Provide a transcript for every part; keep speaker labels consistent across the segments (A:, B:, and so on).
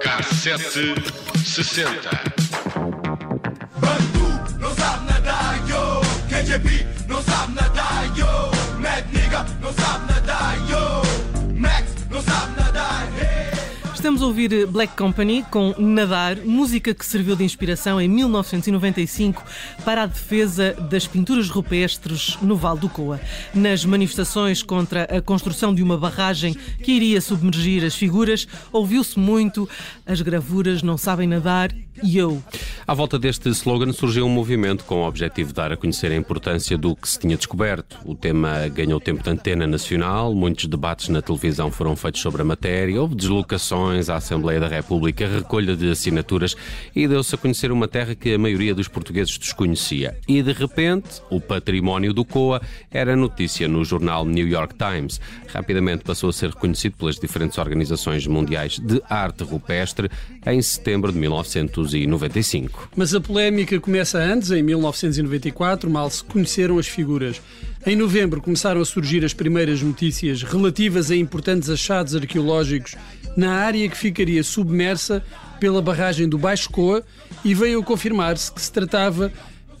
A: Cassete 60.
B: Bandu não sabe nadar, yo. KJP não sabe nadar, yo. Mad Nigga não sabe nadar,
C: Estamos a ouvir Black Company com Nadar, música que serviu de inspiração em 1995 para a defesa das pinturas rupestres no Vale do Coa. Nas manifestações contra a construção de uma barragem que iria submergir as figuras, ouviu-se muito as gravuras não sabem nadar e eu.
D: À volta deste slogan surgiu um movimento com o objetivo de dar a conhecer a importância do que se tinha descoberto. O tema ganhou tempo de antena nacional, muitos debates na televisão foram feitos sobre a matéria, houve deslocações à Assembleia da República, recolha de assinaturas e deu-se a conhecer uma terra que a maioria dos portugueses desconhecia. E de repente, o património do COA era notícia no jornal New York Times. Rapidamente passou a ser reconhecido pelas diferentes organizações mundiais de arte rupestre em setembro de 1995.
E: Mas a polémica começa antes, em 1994, mal se conheceram as figuras. Em novembro começaram a surgir as primeiras notícias relativas a importantes achados arqueológicos na área que ficaria submersa pela barragem do Baixo Coa e veio a confirmar-se que se tratava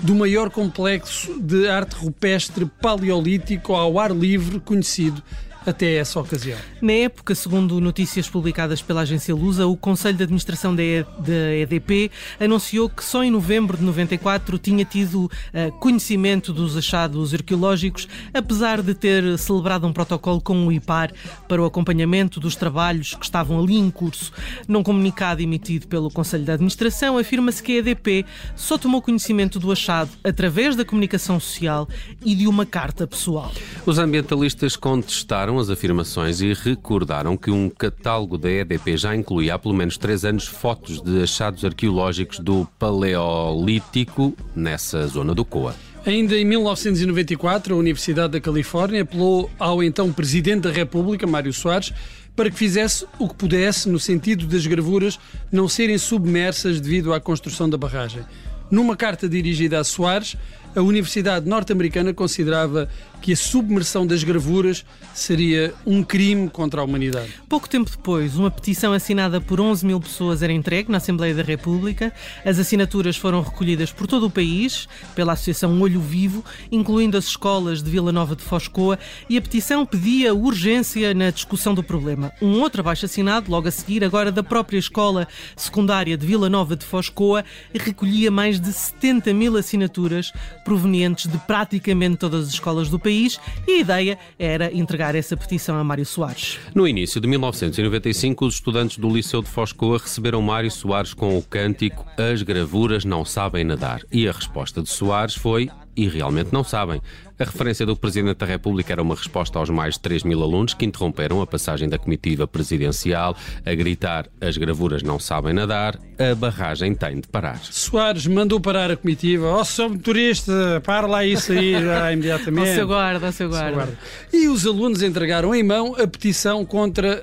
E: do maior complexo de arte rupestre paleolítico ao ar livre conhecido até essa ocasião.
C: Na época, segundo notícias publicadas pela agência Lusa, o Conselho de Administração da, e da EDP anunciou que só em novembro de 94 tinha tido uh, conhecimento dos achados arqueológicos, apesar de ter celebrado um protocolo com o IPAR para o acompanhamento dos trabalhos que estavam ali em curso. Num comunicado emitido pelo Conselho de Administração, afirma-se que a EDP só tomou conhecimento do achado através da comunicação social e de uma carta pessoal.
D: Os ambientalistas contestaram as afirmações e recordaram que um catálogo da EDP já incluía há pelo menos três anos fotos de achados arqueológicos do Paleolítico nessa zona do Coa.
E: Ainda em 1994, a Universidade da Califórnia apelou ao então Presidente da República, Mário Soares, para que fizesse o que pudesse no sentido das gravuras não serem submersas devido à construção da barragem. Numa carta dirigida a Soares, a Universidade norte-americana considerava que a submersão das gravuras seria um crime contra a humanidade.
C: Pouco tempo depois, uma petição assinada por 11 mil pessoas era entregue na Assembleia da República. As assinaturas foram recolhidas por todo o país, pela Associação Olho Vivo, incluindo as escolas de Vila Nova de Foscoa, e a petição pedia urgência na discussão do problema. Um outro abaixo assinado, logo a seguir, agora da própria escola secundária de Vila Nova de Foscoa, recolhia mais de 70 mil assinaturas provenientes de praticamente todas as escolas do país e a ideia era entregar essa petição a Mário Soares.
D: No início de 1995, os estudantes do Liceu de Foscoa receberam Mário Soares com o cântico As gravuras não sabem nadar. E a resposta de Soares foi e realmente não sabem. A referência do Presidente da República era uma resposta aos mais de 3 mil alunos que interromperam a passagem da comitiva presidencial a gritar as gravuras não sabem nadar, a barragem tem de parar.
E: Soares mandou parar a comitiva. Ó, oh, sou motorista, para lá isso aí já imediatamente.
C: Ao seu guarda, ao seu guarda. guarda.
E: E os alunos entregaram em mão a petição contra,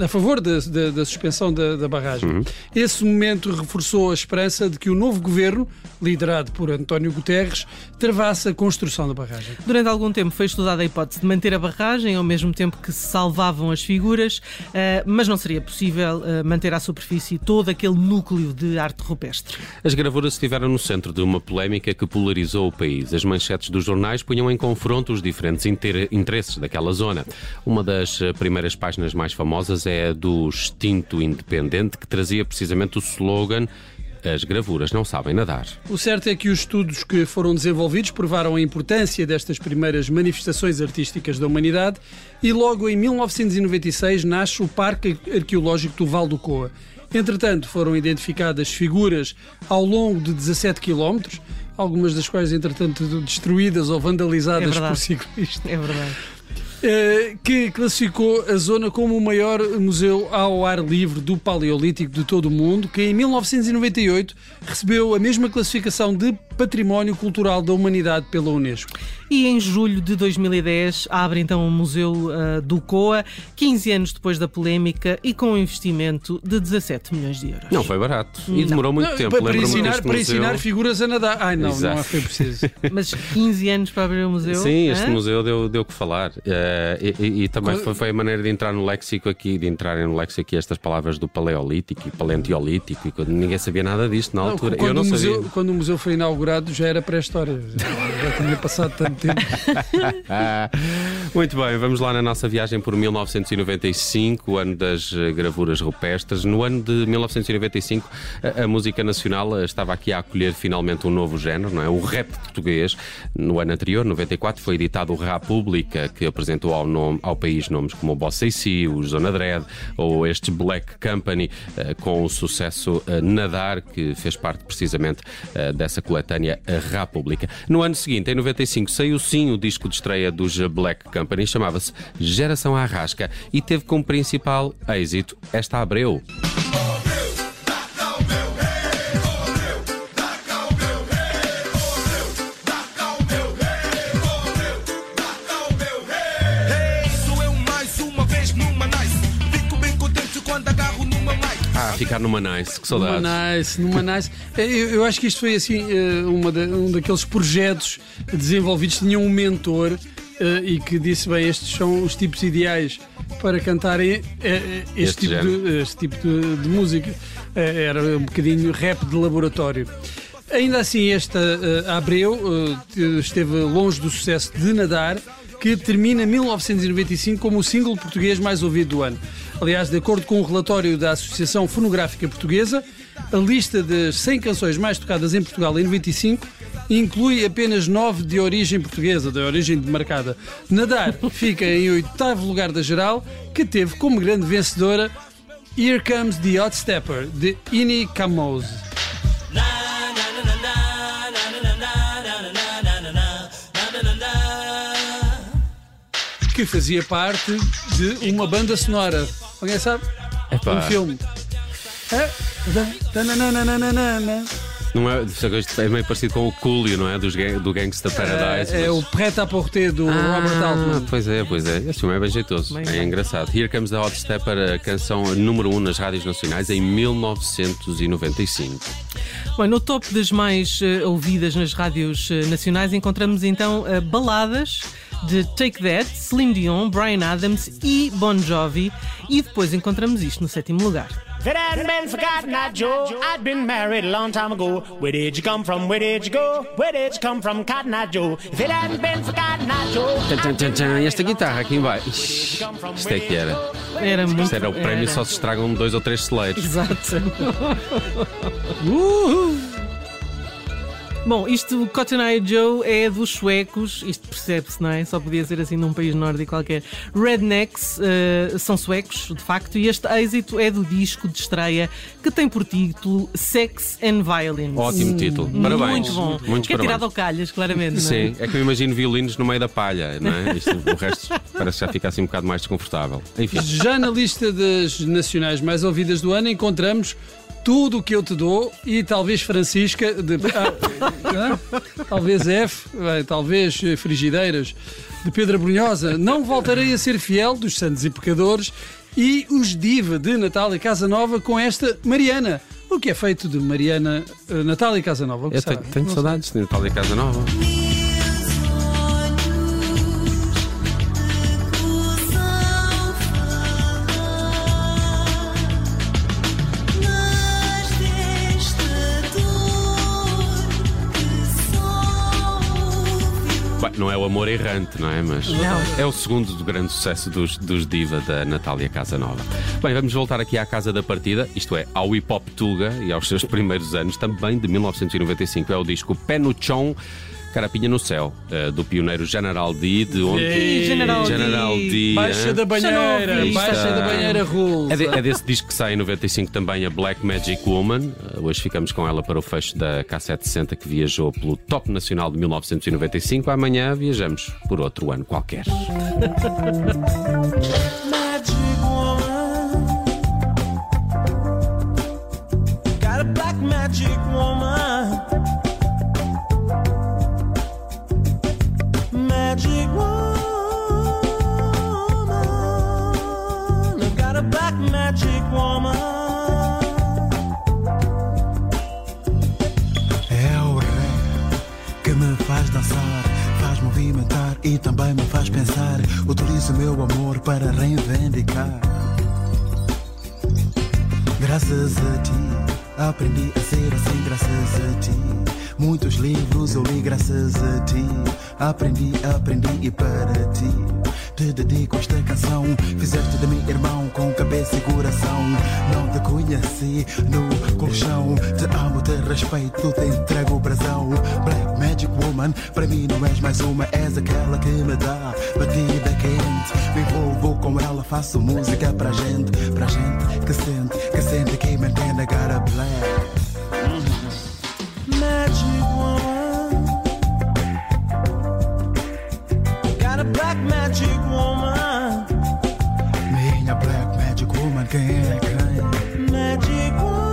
E: a, a favor da, da, da suspensão da, da barragem. Uhum. Esse momento reforçou a esperança de que o novo governo, liderado por António Guterres, travasse a construção da barragem.
C: Durante algum tempo foi estudada a hipótese de manter a barragem, ao mesmo tempo que se salvavam as figuras, eh, mas não seria possível eh, manter à superfície todo aquele núcleo de arte rupestre.
D: As gravuras estiveram no centro de uma polémica que polarizou o país. As manchetes dos jornais punham em confronto os diferentes interesses daquela zona. Uma das eh, primeiras páginas mais famosas é a do Extinto Independente, que trazia precisamente o slogan as gravuras não sabem nadar.
E: O certo é que os estudos que foram desenvolvidos provaram a importância destas primeiras manifestações artísticas da humanidade e logo em 1996 nasce o Parque Arqueológico do Val do Coa. Entretanto, foram identificadas figuras ao longo de 17 quilómetros, algumas das quais, entretanto, destruídas ou vandalizadas
C: é
E: por ciclistas.
C: É verdade.
E: Eh, que classificou a zona como o maior museu ao ar livre do Paleolítico de todo o mundo, que em 1998 recebeu a mesma classificação de Património Cultural da Humanidade pela Unesco.
C: E em julho de 2010 abre então o Museu uh, do COA, 15 anos depois da polémica e com um investimento de 17 milhões de euros.
D: Não foi barato. E demorou muito
E: Não,
D: tempo.
E: para, ensinar, para
D: museu.
E: ensinar figuras a nadar. Ai, não,
D: Exato.
E: não foi preciso.
C: Mas 15 anos para abrir o museu?
D: Sim, este
C: hã?
D: museu deu, deu que falar. Eh, e, e- e também foi, foi a maneira de entrar no léxico aqui, de entrarem no léxico aqui estas palavras do paleolítico e paleontiolítico, e quando ninguém sabia nada disto na
E: Não,
D: altura.
E: quando,
D: Eu não
E: o museu,
D: sabia.
E: quando o museu foi inaugurado já era pré-história. Já tinha passado tanto tempo.
D: Muito bem, vamos lá na nossa viagem por 1995, o ano das eh, gravuras rupestres. No ano de 1995, a, a música nacional eh, estava aqui a acolher finalmente um novo género, não é? O rap português. No ano anterior, 94, foi editado o República, que apresentou ao, nome, ao país nomes como o Bossa AC, o Zona Dread ou este Black Company, eh, com o sucesso eh, Nadar, que fez parte precisamente eh, dessa coletânea República. No ano seguinte, em 95, saiu sim o disco de estreia dos Black Company, chamava-se Geração Arrasca e teve como principal êxito esta Abreu. Ficar numa nice, que
E: Numa
D: saudades.
E: nice, numa nice. Eu, eu acho que isto foi assim eh, uma da- um daqueles projetos desenvolvidos. Tinha um mentor eh, e que disse: bem, estes são os tipos ideais para cantarem eh, este,
D: Este
E: tipo, de, este tipo de, de música. Era um bocadinho rap de laboratório. Ainda assim, esta eh, Abreu eh, esteve longe do sucesso de Nadar, que termina 1995 como o single português mais ouvido do ano. Aliás, de acordo com o relatório da Associação Fonográfica Portuguesa, a lista das 100 canções mais tocadas em Portugal em 95 inclui apenas 9 de origem portuguesa, de origem demarcada. Nadar fica em oitavo lugar da geral, que teve como grande vencedora Here Comes the Hot Stepper, de Ini Kamoze. que fazia parte de uma banda sonora. Alguém sabe?
D: Epá.
E: Um filme. É?
D: Não é, é meio parecido com o Coolio, não é? Dos, do Gangsta Paradise.
E: É, é o Prêt à Porter do Robert
D: Ah,
E: Altman.
D: Pois é, pois é. Esse filme é bem jeitoso.
C: Bem
D: é engraçado. Here Comes the Hot Stepper, a canção número 1 um nas rádios nacionais em 1995.
C: Bom, no top das mais eh, ouvidas nas rádios eh, nacionais encontramos então eh, baladas de Take That, Slim Dion, Brian Adams e Bon Jovi e depois encontramos isto no sétimo lugar.
F: If it hadn't been for Cotton Eye Joe, I'd been married a long time ago. Where did you come from? Where did you go? Where did you come from, Cotton Eye Joe? If it hadn't been for Cotton Eye Joe.
D: E esta guitarra aqui embaixo. Isto é que era.
C: Era muito
D: Isto era o prémio,
C: era.
D: só se estragam dois ou três celeiros.
C: Exato. Bom, isto, Cotton Eye Joe é dos suecos, isto percebe-se, não é? Só podia ser assim num país nórdico qualquer. Rednecks eh, são suecos, de facto, e este êxito é do disco de estreia que tem por título Sex and Violence.
D: Ótimo título. Parabéns.
C: Muito bom.
D: Muitos
C: que é tirado ao calhas, claramente. não é?
D: Sim, é que eu imagino violinos no meio da palha, não é? Isto, o resto parece que já fica assim um bocado mais desconfortável. Enfim.
E: Já na lista das nacionais mais ouvidas do ano encontramos tudo o que eu te dou e talvez Francisca, de, ah, ah, talvez F, bem, talvez eh, Frigideiras, de Pedro Brunhosa. Não voltarei a ser fiel dos Santos e Pecadores e os Diva de Natália Casanova com esta Mariana. O que é feito de Mariana eh, Natália Casanova?
D: Eu tenho, tenho saudades de Natália Casa Não é o amor errante, não é? Mas
C: Não.
D: é o segundo do grande sucesso dos, dos Diva da Natália Casanova. Bem, vamos voltar aqui à casa da partida, isto é, ao hip hop Tuga e aos seus primeiros anos, também de 1995. É o disco Pé no Chão, Carapinha no Céu, eh, do pioneiro General D, de onde.
C: Ih, General D.
D: General D.
E: Baixa
D: hein?
E: da banheira, baixa da banheira rules.
D: É, de- é desse disco que sai em 95 também a Black Magic Woman. Uh, Hoje ficamos com ela para o fecho da K760 que viajou pelo top nacional de 1995. Amanhã viajamos por outro ano qualquer.
G: e também me faz pensar. Utilizo meu amor para reivindicar. Graças a ti, aprendi a ser assim, graças a ti. Muitos livros eu li graças a ti. Aprendi, aprendi e para ti. Te dedico esta canção. Fizeste de mim irmão com cabeça e coração. Não te conheci no colchão. Te amo, te respeito, te entrego o brasão. Black Magic Woman, para mim não és mais uma, és aquela que me dá batida quente. Me envolvo com ela, faço música pra gente, pra gente que sente, que sente que mantém a cara black.
C: Magic woman. Got a black magic woman.
G: Minha Black Magic Woman, quem é quem?
C: Magic woman.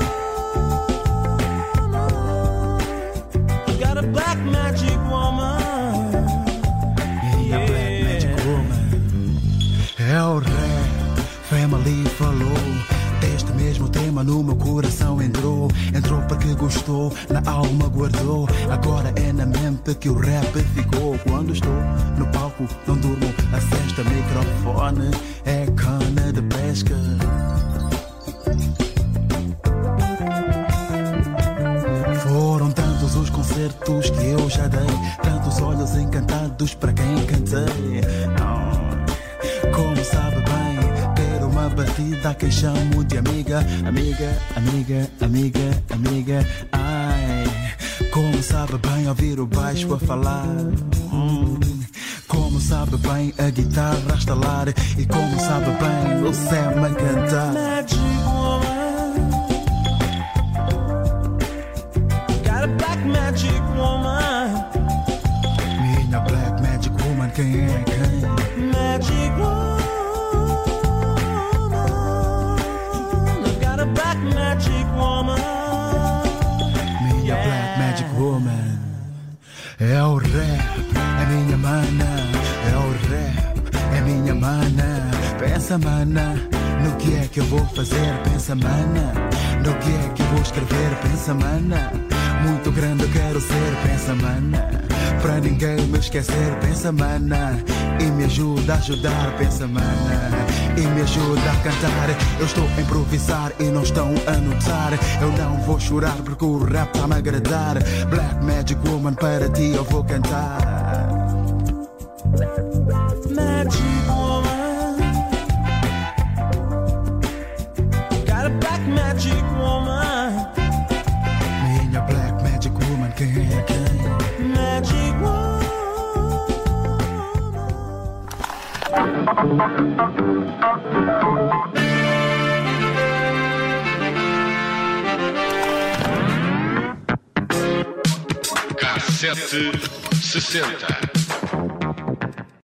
G: No meu coração entrou. Entrou porque gostou, na alma guardou. Agora é na mente que o rap ficou. Quando estou no palco, não durmo. A cesta, microfone é cana de pesca. Foram tantos os concertos que eu já dei, tantos olhos encantados para quem cantei. Como sabe batida que chamo de amiga, amiga, amiga, amiga, amiga. Ai, como sabe bem ouvir o baixo a falar. Hum, Como sabe bem a guitarra a estalar e como sabe bem o Sam a cantar.
C: Magic woman. Got a black magic woman.
G: Minha Black Magic Woman, quem é Pensa, mana, no que é que eu vou fazer? Pensa, mana, no que é que eu vou escrever? Pensa, mana, muito grande eu quero ser. Pensa, mana, pra ninguém me esquecer. Pensa, mana, e me ajuda a ajudar. Pensa, mana, e me ajuda a cantar. Eu estou a improvisar e não estão a notar. Eu não vou chorar porque o rap tá me agradar. Black Magic Woman, para ti eu vou cantar.
C: Magic woman. A black magic woman.
G: Minha Black Magic Woman, quem é quem?
C: Magic woman.
D: Cassete 60.